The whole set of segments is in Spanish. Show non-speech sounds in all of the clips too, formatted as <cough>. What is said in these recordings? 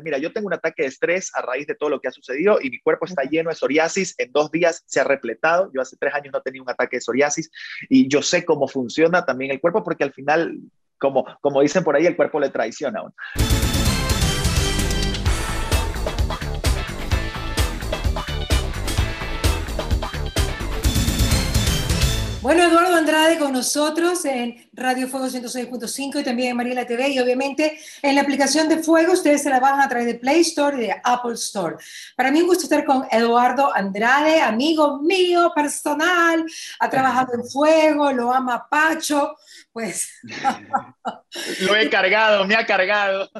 mira, yo tengo un ataque de estrés a raíz de todo lo que ha sucedido y mi cuerpo está lleno de psoriasis, en dos días se ha repletado, yo hace tres años no tenía un ataque de psoriasis y yo sé cómo funciona también el cuerpo porque al final, como, como dicen por ahí, el cuerpo le traiciona Bueno, Eduardo Andrade con nosotros en Radio Fuego 106.5 y también en Mariela TV y obviamente en la aplicación de Fuego ustedes se la van a través de Play Store y de Apple Store. Para mí un gusto estar con Eduardo Andrade, amigo mío personal, ha trabajado en Fuego, lo ama Pacho, pues... <laughs> lo he cargado, me ha cargado.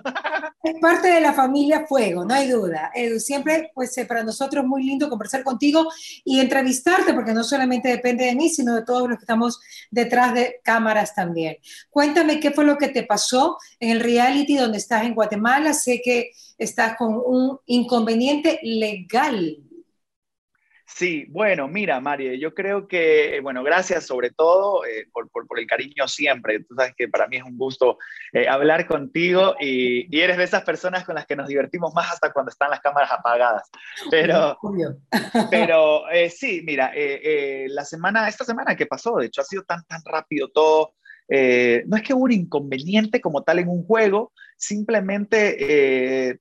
es parte de la familia Fuego, no hay duda. Edu, siempre pues eh, para nosotros muy lindo conversar contigo y entrevistarte porque no solamente depende de mí, sino de todos los que estamos detrás de cámaras también. Cuéntame qué fue lo que te pasó en el reality donde estás en Guatemala. Sé que estás con un inconveniente legal. Sí, bueno, mira, María, yo creo que, bueno, gracias sobre todo eh, por, por, el cariño siempre. Tú sabes que para mí es un gusto eh, hablar contigo y, y, eres de esas personas con las que nos divertimos más hasta cuando están las cámaras apagadas. <laughs> Pero, pero eh, sí, mira, la semana, esta semana que pasó, de hecho, ha sido tan, tan rápido todo. no es que hubo un inconveniente como tal en un juego, simplemente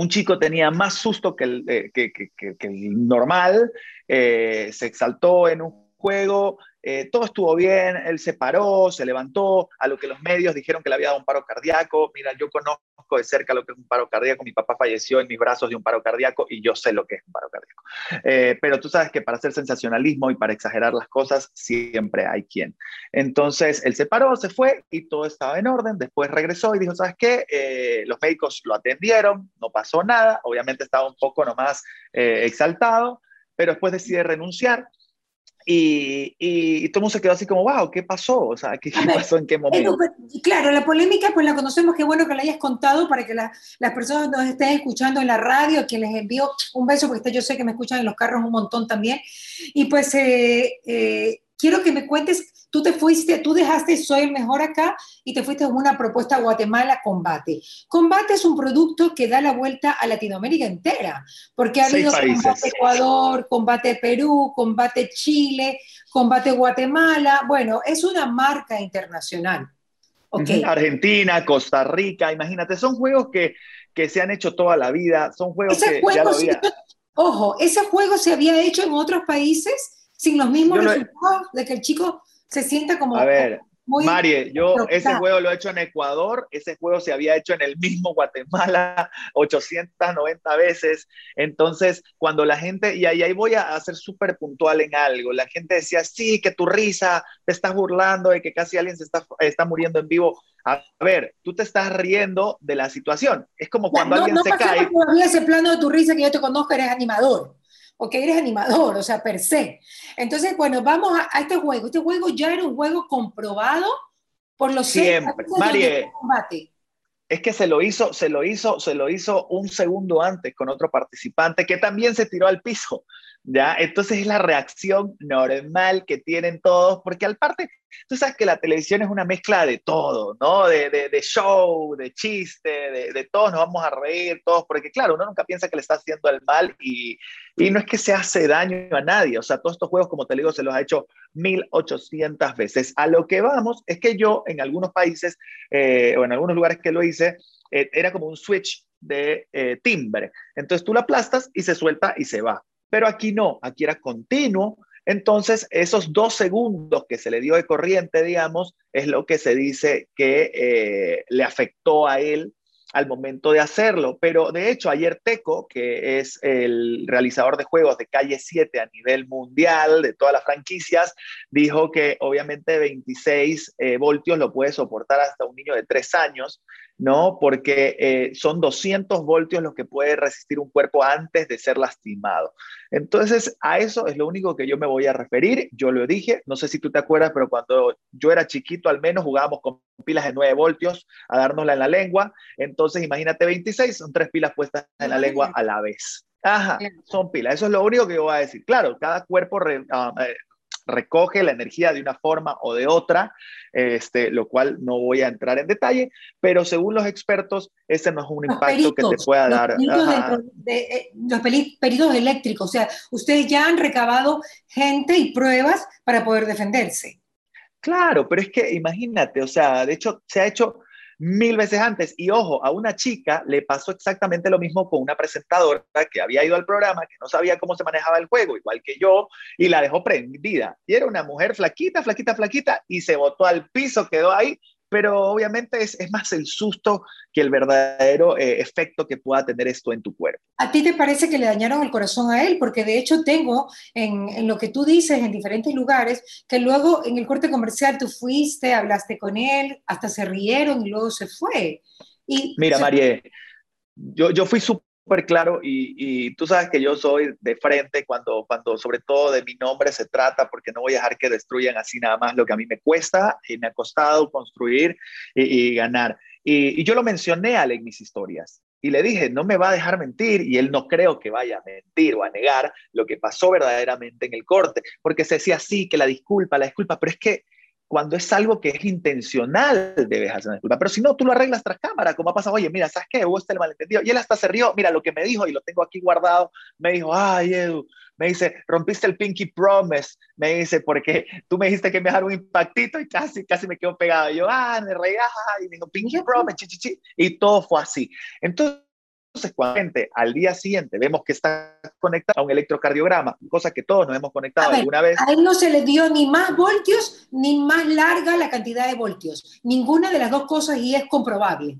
un chico tenía más susto que el, eh, que, el normal, eh, se exaltó en un juego, eh, todo estuvo bien, él se paró, se levantó, a lo que los medios dijeron que le había dado un paro cardíaco. Mira, yo conozco de cerca lo que es un paro cardíaco, mi papá falleció en mis brazos de un paro cardíaco y yo sé lo que es un paro cardíaco. Eh, pero tú sabes que para hacer sensacionalismo y para exagerar las cosas, siempre hay quien. Entonces, él se paró, se fue y todo estaba en orden. Después regresó y dijo, ¿sabes qué? Eh, los médicos lo atendieron, no pasó nada, obviamente estaba un poco nomás exaltado, pero después decide renunciar y, y, todo el mundo se quedó así como, wow, ¿qué pasó? O sea, ¿qué, pasó en qué momento? claro, la polémica pues la conocemos, qué bueno que la hayas contado para que las personas nos estén escuchando en la radio, que les envío un beso, porque yo sé que me escuchan en los carros un montón también. Y pues eh, eh, quiero que me cuentes, tú te fuiste, tú dejaste Soy el Mejor acá y te fuiste con una propuesta a Guatemala Combate. Combate es un producto que da la vuelta a Latinoamérica entera, porque ha habido Combate Ecuador, Combate Perú, Combate Chile, Combate Guatemala. Bueno, es una marca internacional. Okay. Argentina, Costa Rica, imagínate, son juegos que, que se han hecho toda la vida, son juegos que ya lo había... Ojo, ese juego se había hecho en otros países sin los mismos resultados de que el chico se sienta como... A ver, Marie, yo ese juego lo he hecho en Ecuador, ese juego se había hecho en el mismo <laughs> Guatemala 890 veces. Entonces, cuando la gente, y ahí, ahí voy a ser súper puntual en algo, la gente decía, sí, que tu risa, te estás burlando de que casi alguien se está, está muriendo en vivo. A ver, tú te estás riendo de la situación. Es como cuando alguien se cae. No ese plano de tu risa que yo te conozco, eres animador o que eres animador, o sea, per se. Entonces, bueno, vamos a, este juego. Este juego ya era un juego comprobado por los siempre. Marie, es que se lo hizo, se lo hizo, se lo hizo un segundo antes con otro participante que también se tiró al piso. ¿Ya? Entonces es la reacción normal que tienen todos, porque al parte, tú sabes que la televisión es una mezcla de todo, ¿no? De, de, show, de chiste, de, de, todos nos vamos a reír, todos, porque claro, uno nunca piensa que le está haciendo el mal y, y no es que se hace daño a nadie, o sea, todos estos juegos, como te digo, se los ha hecho 1800 veces. A lo que vamos es que yo en algunos países, eh, o en algunos lugares que lo hice, eh, era como un switch de eh, timbre. Entonces tú lo aplastas y se suelta y se va pero aquí no, aquí era continuo. Entonces, esos dos segundos que se le dio de corriente, digamos, es lo que se dice que eh, le afectó a él al momento de hacerlo. Pero de hecho, ayer Teco, que es el realizador de juegos de calle 7 a nivel mundial, de todas las franquicias, dijo que obviamente 26 eh, voltios lo puede soportar hasta un niño de 3 años. ¿No? Porque eh, son 200 voltios los que puede resistir un cuerpo antes de ser lastimado. Entonces, a eso es lo único que yo me voy a referir. Yo lo dije, no sé si tú te acuerdas, pero cuando yo era chiquito, al menos jugábamos con pilas de 9 voltios a dárnosla en la lengua. Entonces, imagínate 26, son tres pilas puestas en la lengua a la vez. Ajá, son pilas. Eso es lo único que yo voy a decir. Claro, cada cuerpo ah, eh, recoge la energía de una forma o de otra, este, lo cual no voy a entrar en detalle, pero según los expertos, ese no es un impacto que te pueda dar. Eh, los peritos eléctricos, o sea, ustedes ya han recabado gente y pruebas para poder defenderse. Claro, pero es que imagínate, o sea, de hecho se ha hecho mil veces antes. Y ojo, a una chica le pasó exactamente lo mismo con una presentadora que había ido al programa, que no sabía cómo se manejaba el juego, igual que yo, y la dejó prendida. Y era una mujer flaquita, flaquita, flaquita, y se botó al piso, quedó ahí pero obviamente es, es, más el susto que el verdadero eh, efecto que pueda tener esto en tu cuerpo. ¿A ti te parece que le dañaron el corazón a él? Porque de hecho tengo en, en, lo que tú dices en diferentes lugares, que luego en el corte comercial tú fuiste, hablaste con él, hasta se rieron y luego se fue. Y, Mira, María, yo, yo fui súper claro y, y, tú sabes que yo soy de frente cuando, cuando sobre todo de mi nombre se trata, porque no voy a dejar que destruyan así nada más lo que a mí me cuesta y me ha costado construir y, ganar. Y, yo lo mencioné a él en mis historias y le dije, no me va a dejar mentir y él no creo que vaya a mentir o a negar lo que pasó verdaderamente en el corte, porque se decía así, que la disculpa, la disculpa, pero es que cuando es algo que es intencional, debes hacer una disculpa. Pero si no, tú lo arreglas tras cámara, como ha pasado, oye, mira, ¿sabes qué? Hubo este malentendido. Y él hasta se rió, mira lo que me dijo, y lo tengo aquí guardado, me dijo, ay, Edu, me dice, rompiste el pinky promise, me dice, porque tú me dijiste que me dejara un impactito y casi, casi me quedo pegado. Y yo, ah, me reí, y me dijo, pinky promise, chi, chi, chi, y todo fue así. Entonces, entonces, cuando al día siguiente vemos que está conectado a un electrocardiograma, cosa que todos nos hemos conectado alguna vez. A él no se le dio ni más voltios ni más larga la cantidad de voltios. Ninguna de las dos cosas y es comprobable.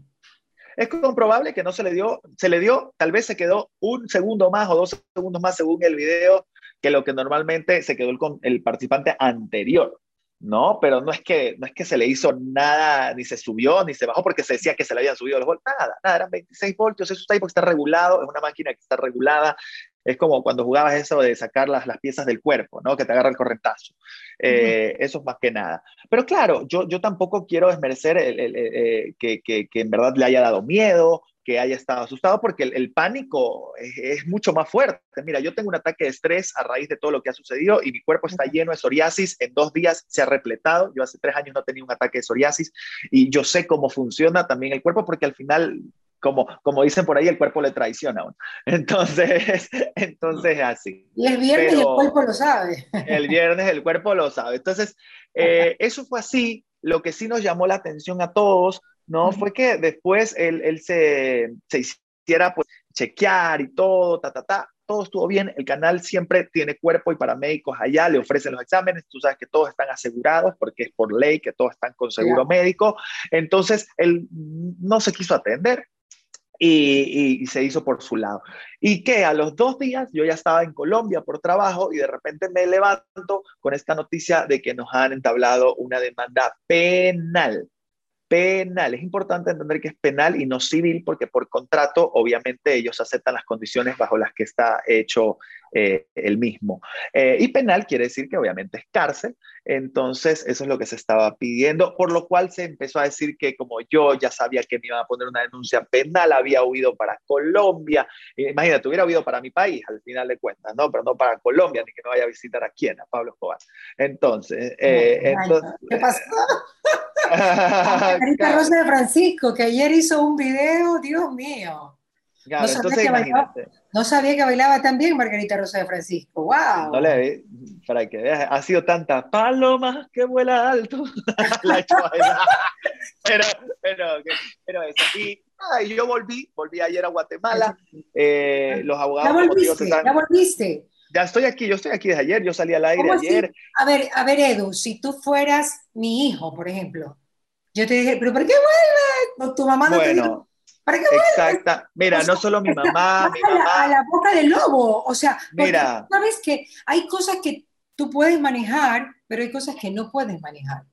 Es comprobable que no se le dio, se le dio, tal vez se quedó un segundo más o dos segundos más según el video que lo que normalmente se quedó el, el participante anterior. ¿No? Pero no es, que, no es que se le hizo nada, ni se subió, ni se bajó, porque se decía que se le habían subido los voltios, nada, nada, eran 26 voltios, eso está ahí porque está regulado, es una máquina que está regulada, es como cuando jugabas eso de sacar las, las piezas del cuerpo, ¿no? Que te agarra el correntazo. Eh, eso es más que nada. Pero claro, yo, yo tampoco quiero desmerecer el, eh, que, que, que, en verdad le haya dado miedo que haya estado asustado porque el, pánico es, mucho más fuerte. Mira, yo tengo un ataque de estrés a raíz de todo lo que ha sucedido y mi cuerpo está lleno de psoriasis. En dos días se ha repletado. Yo hace tres años no tenía un ataque de psoriasis y yo sé cómo funciona también el cuerpo porque al final como, como dicen por ahí, el cuerpo le traiciona. <laughs> Entonces, entonces así. Y el viernes el cuerpo lo sabe. El viernes el cuerpo lo sabe. Entonces, eh, <laughs> eso fue así. Lo que sí nos llamó la atención a todos ¿no? Fue que después él, él se, se, hiciera pues chequear y todo, ta, ta, ta, todo estuvo bien, el canal siempre tiene cuerpo y paramédicos allá, le ofrecen los exámenes, tú sabes que todos están asegurados porque es por ley que todos están con seguro médico, entonces él no se quiso atender, y, y, se hizo por su lado. Y que a los dos días yo ya estaba en Colombia por trabajo y de repente me levanto con esta noticia de que nos han entablado una demanda penal penal. Es importante entender que es penal y no civil porque por contrato obviamente ellos aceptan las condiciones bajo las que está hecho eh, el mismo. Eh, y penal quiere decir que obviamente es cárcel, entonces eso es lo que se estaba pidiendo, por lo cual se empezó a decir que como yo ya sabía que me iban a poner una denuncia penal, había huido para Colombia, imagínate, hubiera huido para mi país al final de cuentas, ¿no? Pero no para Colombia, ni que me vaya a visitar a quién, a Pablo Escobar. Entonces, eh, ¿qué pasó? Margarita Rosa de Francisco, que ayer hizo un video, Dios mío. Claro, no, entonces, sabía bailaba, no sabía que bailaba tan bien Margarita Rosa de Francisco. ¡Wow! No le para que veas, ha sido tanta paloma que vuela alto. <laughs> la pero, pero, pero eso. Y yo volví, volví ayer a Guatemala. Eh, los abogados. ¿Ya volviste? ¿Ya volviste? Ya estoy aquí, yo estoy aquí desde ayer, yo salí al aire ayer. A ver, a ver, Edu, si tú fueras mi hijo, por ejemplo, yo te dije, ¿pero por qué vuelve? Tu mamá no te dijo, ¿para qué vuelve? Exacta. Mira, no solo mi mamá, mi mamá. A la, boca del lobo. O sea, mira. Sabes que hay cosas que tú puedes manejar, pero hay cosas que no puedes manejar.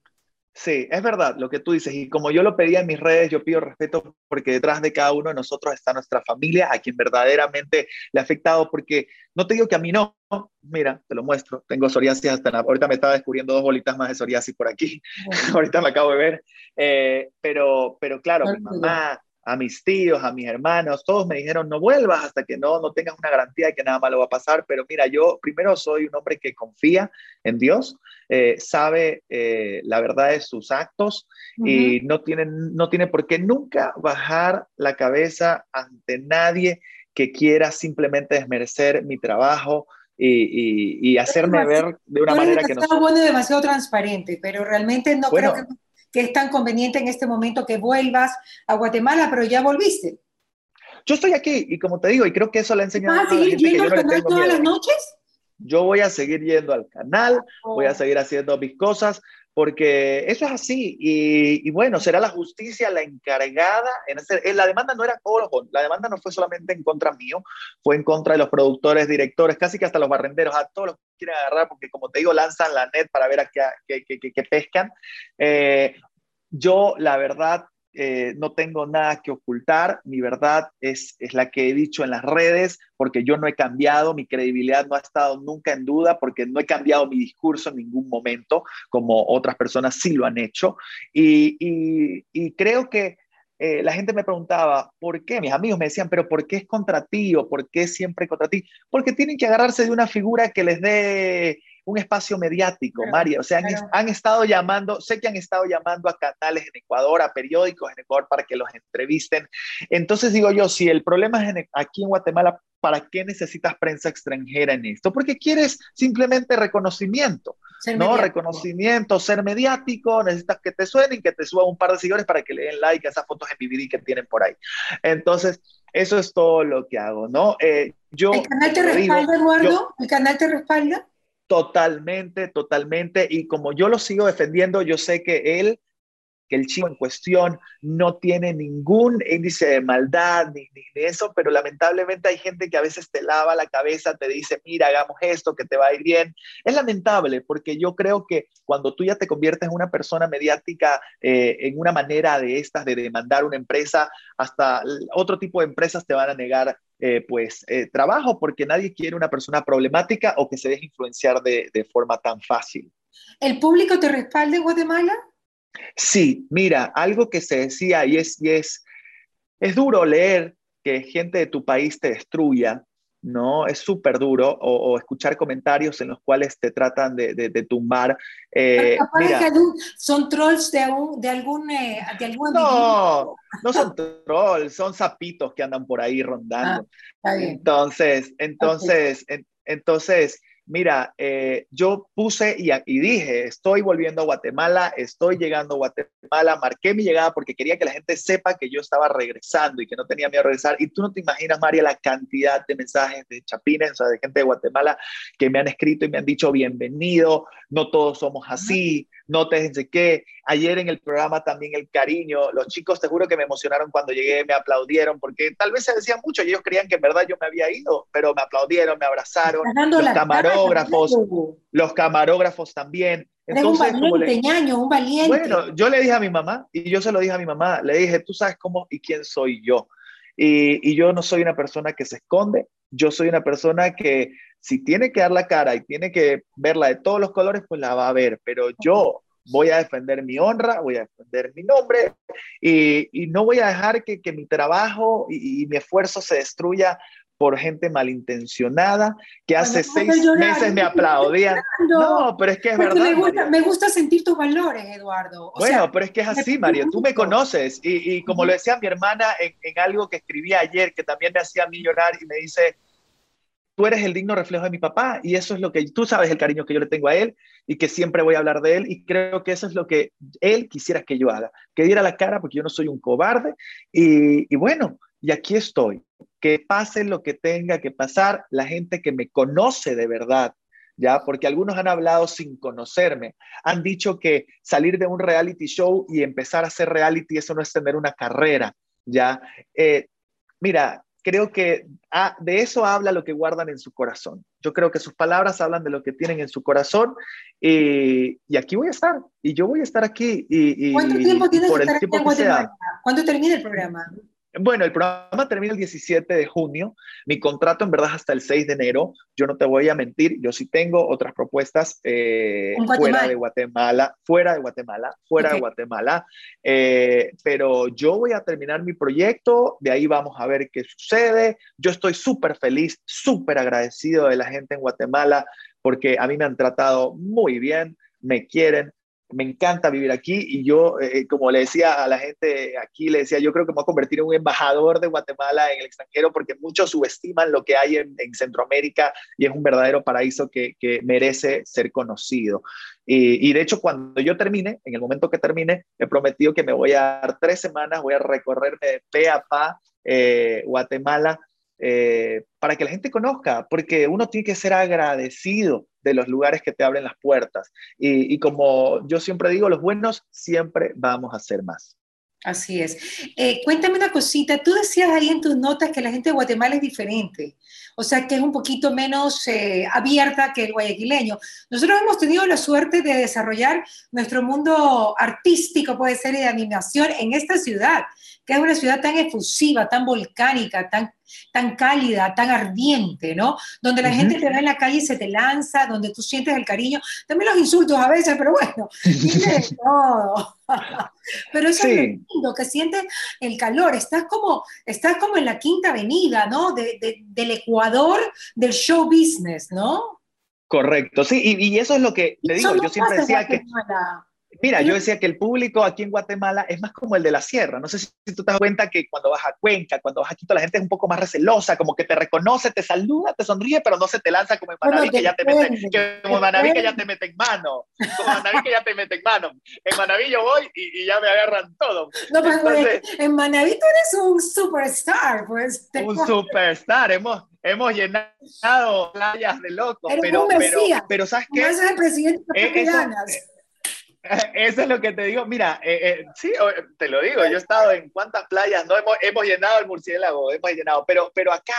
Sí, es verdad lo que tú dices. Y como yo lo pedía en mis redes, yo pido respeto porque detrás de cada uno de nosotros está nuestra familia, a quien verdaderamente le ha afectado. Porque no te digo que a mí no. Mira, te lo muestro. Tengo psoriasis hasta ahorita me estaba descubriendo dos bolitas más de psoriasis por aquí. <laughs> ahorita me acabo de ver. Eh, pero, pero claro, mi mamá, a mis tíos, a mis hermanos, todos me dijeron, no vuelvas hasta que no, no tengas una garantía de que nada malo va a pasar, pero mira, yo primero soy un hombre que confía en Dios, eh, sabe eh, la verdad de sus actos y no tiene, no tiene por qué nunca bajar la cabeza ante nadie que quiera simplemente desmerecer mi trabajo, y, y, hacerme ver de una manera que no... Bueno demasiado transparente, pero realmente no creo que, que, es tan conveniente en este momento que vuelvas a Guatemala, pero ya volviste. Yo estoy aquí y como te digo, y creo que eso le ha enseñado ¿Vas a seguir yendo al canal todas las noches? Yo voy a seguir yendo al canal, voy a oh. seguir haciendo mis cosas, porque eso es así. Y, bueno, será la justicia la encargada. En hacer, eh, la demanda no era, la demanda no fue solamente en contra mío, fue en contra de los productores, directores, casi que hasta los barrenderos, a todos los que quieren agarrar, porque como te digo, lanzan la net para ver a qué, pescan. Eh, yo, la verdad, eh, no tengo nada que ocultar, mi verdad es, es la que he dicho en las redes, porque yo no he cambiado, mi credibilidad no ha estado nunca en duda, porque no he cambiado mi discurso en ningún momento, como otras personas sí lo han hecho. Y, y, creo que eh, la gente me preguntaba, ¿por qué? Mis amigos me decían, pero ¿por qué es contra ti o por qué siempre contra ti? Porque tienen que agarrarse de una figura que les dé un espacio mediático, María. O sea, han, estado llamando, sé que han estado llamando a canales en Ecuador, a periódicos en Ecuador para que los entrevisten. Entonces digo yo, si el problema es aquí en Guatemala, ¿para qué necesitas prensa extranjera en esto? Porque quieres simplemente reconocimiento, ¿no? Reconocimiento, ser mediático, necesitas que te suenen, que te suban un par de seguidores para que le den like a esas fotos en DVD que tienen por ahí. Entonces, eso es todo lo que hago, ¿no? Eh, yo, ¿El canal te respalda, Eduardo? ¿El canal te respalda? Totalmente, totalmente. Y como yo lo sigo defendiendo, yo sé que él, que el chico en cuestión no tiene ningún índice de maldad ni, ni de eso, pero lamentablemente hay gente que a veces te lava la cabeza, te dice, mira, hagamos esto, que te va a ir bien. Es lamentable porque yo creo que cuando tú ya te conviertes en una persona mediática, eh, en una manera de estas, de demandar una empresa, hasta otro tipo de empresas te van a negar eh, pues eh, trabajo porque nadie quiere una persona problemática o que se deje influenciar de, forma tan fácil. ¿El público te respalda en Guatemala? Sí, mira, algo que se decía y es, y es, es duro leer que gente de tu país te destruya, ¿no? Es súper duro, o, escuchar comentarios en los cuales te tratan de, de, tumbar. Eh, son trolls de, algún, de algún... Eh, de no, no son trolls, son sapitos que andan por ahí rondando. Ah, entonces, entonces, entonces, mira, eh, yo puse y, y, dije, estoy volviendo a Guatemala, estoy llegando a Guatemala, marqué mi llegada porque quería que la gente sepa que yo estaba regresando y que no tenía miedo a regresar. Y tú no te imaginas, María, la cantidad de mensajes de chapines, o sea, de gente de Guatemala que me han escrito y me han dicho bienvenido, no todos somos así, no te de qué. Ayer en el programa también el cariño, los chicos te juro que me emocionaron cuando llegué, me aplaudieron, porque tal vez se decían mucho y ellos creían que en verdad yo me había ido, pero me aplaudieron, me abrazaron, los camarógrafos, los camarógrafos también. Entonces, un valiente, un valiente. Bueno, yo le dije a mi mamá, y yo se lo dije a mi mamá, le dije, tú sabes cómo y quién soy yo. Y, y yo no soy una persona que se esconde, yo soy una persona que si tiene que dar la cara y tiene que verla de todos los colores, pues la va a ver, pero yo voy a defender mi honra, voy a defender mi nombre y, no voy a dejar que, que mi trabajo y, mi esfuerzo se destruya por gente malintencionada que hace seis meses me aplaudían. No, pero es que es verdad. Me gusta, me gusta, sentir tus valores, Eduardo. bueno, pero es que es así, Mario. Tú me conoces y, y como lo decía mi hermana en, en, algo que escribí ayer, que también me hacía a mí llorar y me dice, tú eres el digno reflejo de mi papá y eso es lo que tú sabes el cariño que yo le tengo a él y que siempre voy a hablar de él y creo que eso es lo que él quisiera que yo haga, que diera la cara porque yo no soy un cobarde y, y bueno, y aquí estoy, que pase lo que tenga que pasar, la gente que me conoce de verdad, ¿ya? Porque algunos han hablado sin conocerme, han dicho que salir de un reality show y empezar a hacer reality, eso no es tener una carrera, ¿ya? Eh, mira, creo que ah, de eso habla lo que guardan en su corazón. Yo creo que sus palabras hablan de lo que tienen en su corazón y, y aquí voy a estar y yo voy a estar aquí. Y, ¿Cuánto tiempo tienes que estar aquí en Guatemala? ¿Cuándo termina el programa? Bueno, el programa termina el 17 de junio. Mi contrato en verdad es hasta el 6 de enero. Yo no te voy a mentir, yo sí tengo otras propuestas eh, fuera de Guatemala, fuera de Guatemala, fuera de Guatemala. Eh, pero yo voy a terminar mi proyecto, de ahí vamos a ver qué sucede. Yo estoy súper feliz, súper agradecido de la gente en Guatemala porque a mí me han tratado muy bien, me quieren, me encanta vivir aquí y yo, eh, como le decía a la gente aquí, le decía, yo creo que me voy a convertir en un embajador de Guatemala en el extranjero porque muchos subestiman lo que hay en, Centroamérica y es un verdadero paraíso que, merece ser conocido. Y, de hecho, cuando yo termine, en el momento que termine, he prometido que me voy a dar tres semanas, voy a recorrerme de pe a pa eh, Guatemala eh, para que la gente conozca, porque uno tiene que ser agradecido de los lugares que te abren las puertas. Y, como yo siempre digo, los buenos siempre vamos a ser más. Así es. Eh, cuéntame una cosita, tú decías ahí en tus notas que la gente de Guatemala es diferente, o sea que es un poquito menos eh, abierta que el guayaquileño. Nosotros hemos tenido la suerte de desarrollar nuestro mundo artístico, puede ser, de animación en esta ciudad, que es una ciudad tan efusiva, tan volcánica, tan tan cálida, tan ardiente, ¿no? Donde la gente te ve en la calle y se te lanza, donde tú sientes el cariño, también los insultos a veces, pero bueno, tienes <laughs> todo. <laughs> pero eso es lindo, que sientes el calor, estás como, estás como en la quinta avenida, ¿no? del Ecuador del show business, ¿no? Correcto, sí, y, eso es lo que te digo, yo siempre decía que... Mira, yo decía que el público aquí en Guatemala es más como el de la sierra. No sé si tú te das cuenta que cuando vas a Cuenca, cuando vas a Quito, la gente es un poco más recelosa, como que te reconoce, te saluda, te sonríe, pero no se te lanza como en Manaví, que ya te mete, como Manaví que ya te mete en mano. Como Manaví que ya te mete en mano. En Manaví yo voy y, ya me agarran todo. No, pero en Manaví tú eres un superstar, pues. Un superstar. Hemos, hemos llenado playas de locos. Pero, pero, pero, ¿sabes qué? es el presidente de <laughs> Eso es lo que te digo. Mira, eh, eh, sí, te lo digo, yo he estado en cuántas playas, no hemos, hemos, llenado el murciélago, hemos llenado, pero, pero acá,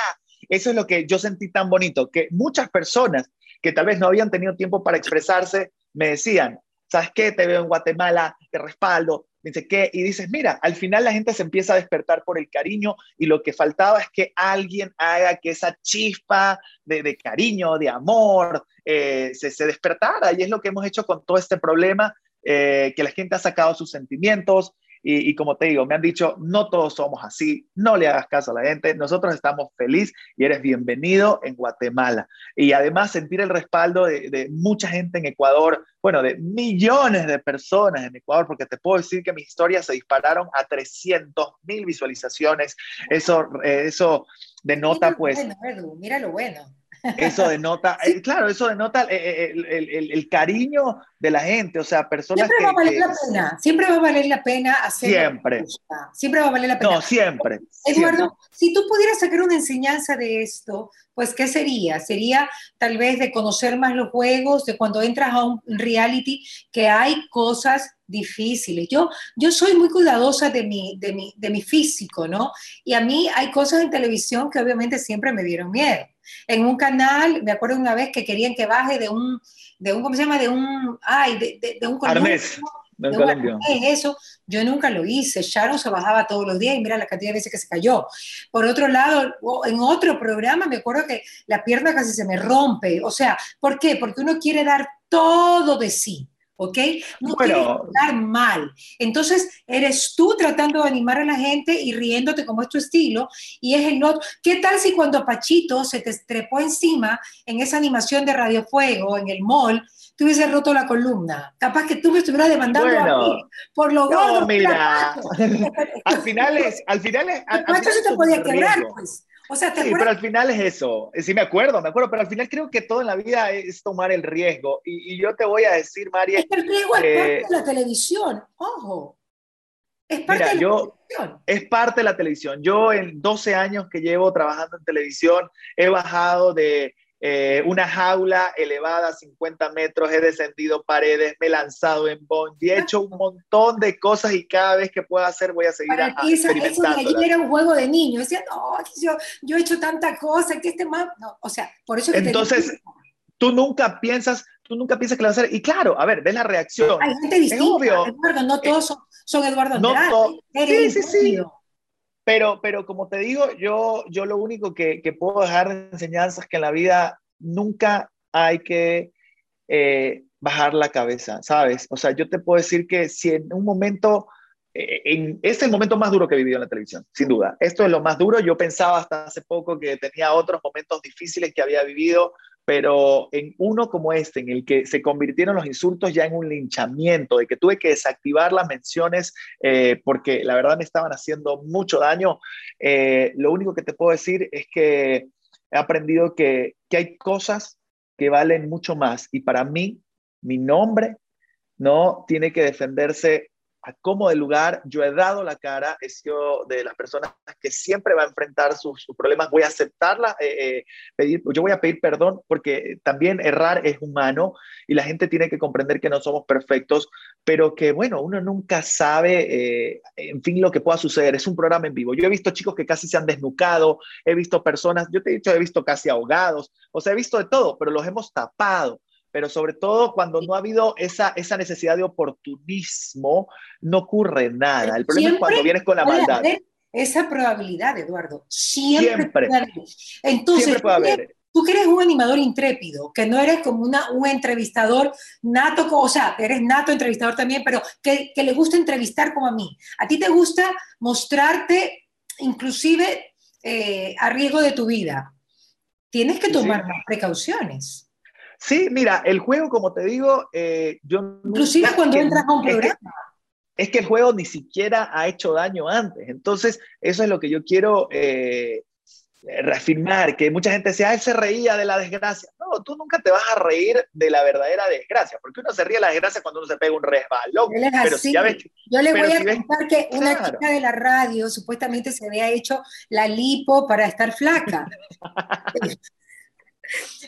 eso es lo que yo sentí tan bonito, que muchas personas que tal vez no habían tenido tiempo para expresarse, me decían, ¿sabes qué? Te veo en Guatemala, te respaldo, dice qué, y dices, mira, al final la gente se empieza a despertar por el cariño y lo que faltaba es que alguien haga que esa chispa de, de cariño, de amor, eh, se, se despertara, y es lo que hemos hecho con todo este problema eh, que la gente ha sacado sus sentimientos y, como te digo, me han dicho, no todos somos así, no le hagas caso a la gente, nosotros estamos felices y eres bienvenido en Guatemala. Y además sentir el respaldo de, mucha gente en Ecuador, bueno, de millones de personas en Ecuador, porque te puedo decir que mis historias se dispararon a 300 mil visualizaciones. Eso, eh, eso denota pues... mira lo bueno. Eso denota, eh, claro, eso denota eh, eh, el, cariño de la gente, o sea, personas siempre va a valer la pena, siempre va a valer la pena hacer. Siempre. Siempre va a valer la pena. No, siempre. Eduardo, si tú pudieras sacar una enseñanza de esto, pues ¿qué sería? Sería tal vez de conocer más los juegos, de cuando entras a un reality, que hay cosas difíciles. Yo, yo soy muy cuidadosa de mi, de, mi, de mi físico, ¿no? Y a mí hay cosas en televisión que obviamente siempre me dieron miedo. En un canal, me acuerdo una vez que querían que baje de un, de un ¿cómo se llama? De un, ay, de, de, un Arnés. De un eso, yo nunca lo hice. Sharon se bajaba todos los días y mira la cantidad de veces que se cayó. Por otro lado, en otro programa me acuerdo que la pierna casi se me rompe. O sea, ¿por qué? Porque uno quiere dar todo de sí. ¿Ok? No bueno, dar mal. Entonces, eres tú tratando de animar a la gente y riéndote como es tu estilo, y es el otro. ¿Qué tal si cuando Pachito se te trepó encima en esa animación de Radio Fuego, en el mall, tú hubieses roto la columna? Capaz que tú me estuvieras demandando a mí por lo no, mira, al final es, al final es, al, se te podía quebrar, pues sí, pero al final es eso. Sí, me acuerdo, me acuerdo, pero al final creo que todo en la vida es tomar el riesgo. Y, yo te voy a decir, María. Es que el riesgo es parte de la televisión, ojo. Es parte de la televisión. Es parte de la televisión. Yo en 12 años que llevo trabajando en televisión he bajado de eh, una jaula elevada a 50 metros, he descendido paredes, me he lanzado en y he hecho un montón de cosas y cada vez que pueda hacer voy a seguir Para ti, eso, eso de allí era un juego de niños. Decía, no, yo, yo, he hecho tanta cosa, que este más... No, o sea, por eso... Entonces, tú nunca piensas, tú nunca piensas que lo vas a hacer. Y claro, a ver, ves la reacción. Hay gente distinta, Eduardo, no todos son, son Eduardo Andrade. No sí, sí, sí. Pero, pero como te digo, yo, yo lo único que, que puedo dejar de enseñanza es que en la vida nunca hay que eh, bajar la cabeza, ¿sabes? O sea, yo te puedo decir que si en un momento, eh, en, es el momento más duro que he vivido en la televisión, sin duda. Esto es lo más duro. Yo pensaba hasta hace poco que tenía otros momentos difíciles que había vivido, pero en uno como este, en el que se convirtieron los insultos ya en un linchamiento, de que tuve que desactivar las menciones eh, porque la verdad me estaban haciendo mucho daño, eh, lo único que te puedo decir es que he aprendido que, que hay cosas que valen mucho más y para mí, mi nombre no tiene que defenderse como de lugar, yo he dado la cara, he sido de las personas que siempre va a enfrentar sus, problemas, voy a aceptarla, eh, eh, pedir, yo voy a pedir perdón porque también errar es humano y la gente tiene que comprender que no somos perfectos, pero que bueno, uno nunca sabe, eh, en fin, lo que pueda suceder. Es un programa en vivo. Yo he visto chicos que casi se han desnucado, he visto personas, yo te he dicho, he visto casi ahogados, o sea, he visto de todo, pero los hemos tapado pero sobre todo cuando no ha habido esa, esa necesidad de oportunismo, no ocurre nada. El problema es cuando vienes con la maldad. Esa probabilidad, Eduardo, siempre, siempre. Puede haber. Entonces, puede haber. Tú que eres un animador intrépido, que no eres como una, un entrevistador nato, o sea, eres nato entrevistador también, pero que, que le gusta entrevistar como a mí. A ti te gusta mostrarte inclusive eh, a riesgo de tu vida. Tienes que tomar más precauciones. Sí, mira, el juego, como te digo, eh, yo... Inclusive cuando entras a un programa. Es que, el juego ni siquiera ha hecho daño antes. Entonces, eso es lo que yo quiero eh, reafirmar, que mucha gente decía, él se reía de la desgracia. No, tú nunca te vas a reír de la verdadera desgracia, porque uno se ríe de la desgracia cuando uno se pega un resbalón. Pero si ya ves, yo voy a contar que una chica de la radio supuestamente se había hecho la lipo para estar flaca. <laughs>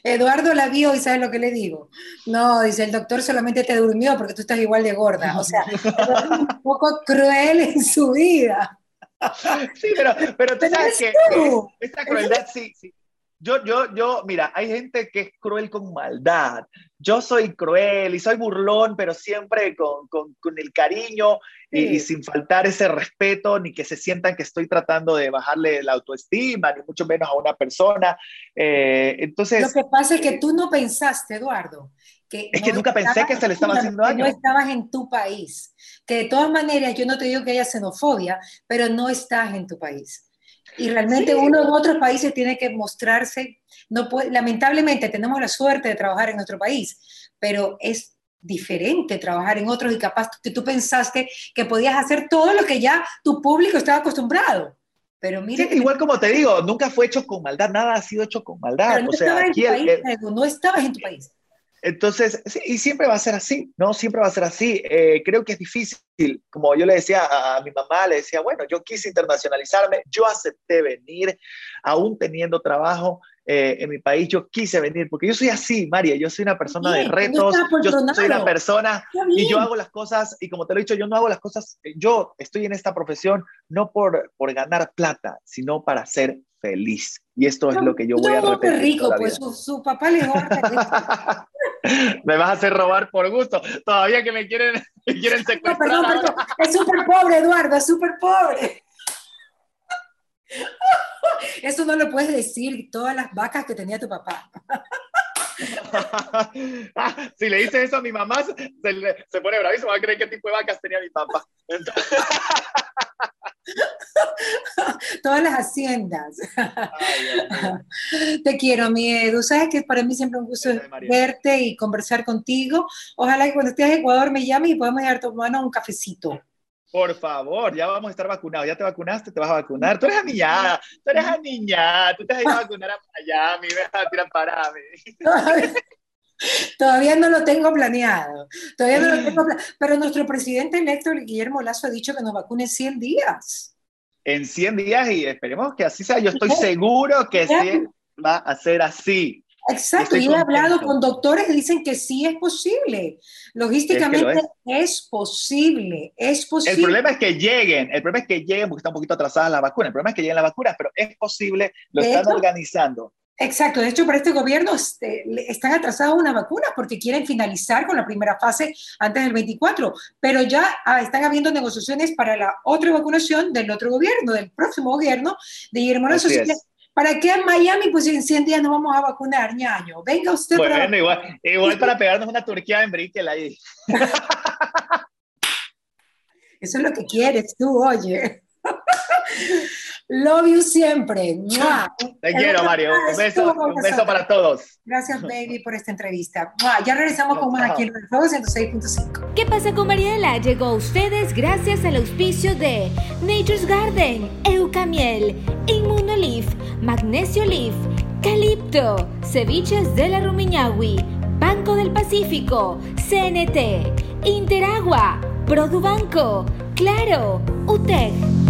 Eduardo la vio y sabe lo que le digo. No, dice, el doctor solamente te durmió porque tú estás igual de gorda. O sea, <laughs> un poco cruel en su vida. Sí, pero, pero tú sabes que esta crueldad sí, sí, yo, yo, yo, mira, hay gente que es cruel con maldad. Yo soy cruel y soy burlón, pero siempre con, con, con el cariño y, sin faltar ese respeto, ni que se sientan que estoy tratando de bajarle la autoestima, ni mucho menos a una persona. Eh, entonces. Lo que pasa es que tú no pensaste, Eduardo. Que es que nunca pensé que se le estaba haciendo daño. no estabas en tu país. Que de todas maneras, yo no te digo que haya xenofobia, pero no estás en tu país. Y realmente uno en otros países tiene que mostrarse, no puede, lamentablemente tenemos la suerte de trabajar en nuestro país, pero es diferente trabajar en otros y capaz que tú pensaste que podías hacer todo lo que ya tu público estaba acostumbrado. Pero mire igual como te digo, nunca fue hecho con maldad, nada ha sido hecho con maldad. no, o sea, aquí no estabas en tu país. Entonces, sí, y siempre va a ser así, ¿no? Siempre va a ser así. Eh, creo que es difícil, como yo le decía a, mi mamá, le decía, bueno, yo quise internacionalizarme, yo acepté venir, aún teniendo trabajo eh, en mi país, yo quise venir, porque yo soy así, María, yo soy una persona de retos, yo soy una persona y yo hago las cosas, y como te lo he dicho, yo no hago las cosas, yo estoy en esta profesión no por, por ganar plata, sino para ser feliz. Y esto es lo que yo voy a repetir. rico, pues su, papá le <laughs> me vas a hacer robar por gusto. Todavía que me quieren, quieren secuestrar. perdón, perdón. Es súper pobre, Eduardo, es súper pobre. <laughs> Eso no lo puedes decir, todas las vacas que tenía tu papá. <laughs> si le dices eso a mi mamá, se, se, pone bravísimo, va a creer qué tipo de vacas tenía mi papá. <laughs> Todas las haciendas. Te quiero, mi Edu. Sabes que para mí siempre un gusto verte y conversar contigo. Ojalá que cuando estés en Ecuador me llames y podamos ir a tomar un cafecito. Por favor, ya vamos a estar vacunados. ¿Ya te vacunaste? ¿Te vas a vacunar? Tú eres aniñada, tú eres aniñada, tú te vas a ir a vacunar a Miami, me vas a tirar para mí. <laughs> Todavía no lo tengo planeado. Todavía no lo tengo Pero nuestro presidente electo, Guillermo Lazo, ha dicho que nos vacune 100 días. En 100 días y esperemos que así sea. Yo estoy seguro que sí va a ser así. Exacto, y he hablado con doctores que dicen que sí es posible. Logísticamente es. posible, es posible. El problema es que lleguen, el problema es que lleguen porque está un poquito atrasada la vacuna, el problema es que lleguen las vacunas, pero es posible, lo están organizando. Exacto, de hecho para este gobierno este, están atrasadas unas vacunas porque quieren finalizar con la primera fase antes del 24, pero ya ah, están habiendo negociaciones para la otra vacunación del otro gobierno, del próximo gobierno de Guillermo Lazo. ¿Para qué en Miami, pues en 100 días no vamos a vacunar, ñaño? Venga usted bueno, para... Igual, igual para <laughs> pegarnos una Turquía en Brickell ahí. Eso es lo que quieres tú, oye. <laughs> Love you siempre. Te quiero, Mario. Un beso, un beso para todos. Gracias, baby, por esta entrevista. Ya regresamos con más aquí en el Fuego 106.5. ¿Qué pasa con Mariela? Llegó a ustedes gracias al auspicio de Nature's Garden, Eucamiel, Inmunolif, Magnesio Leaf, Calipto, Ceviches de la Rumiñahui, Banco del Pacífico, CNT, Interagua, Produbanco, Claro, UTEC.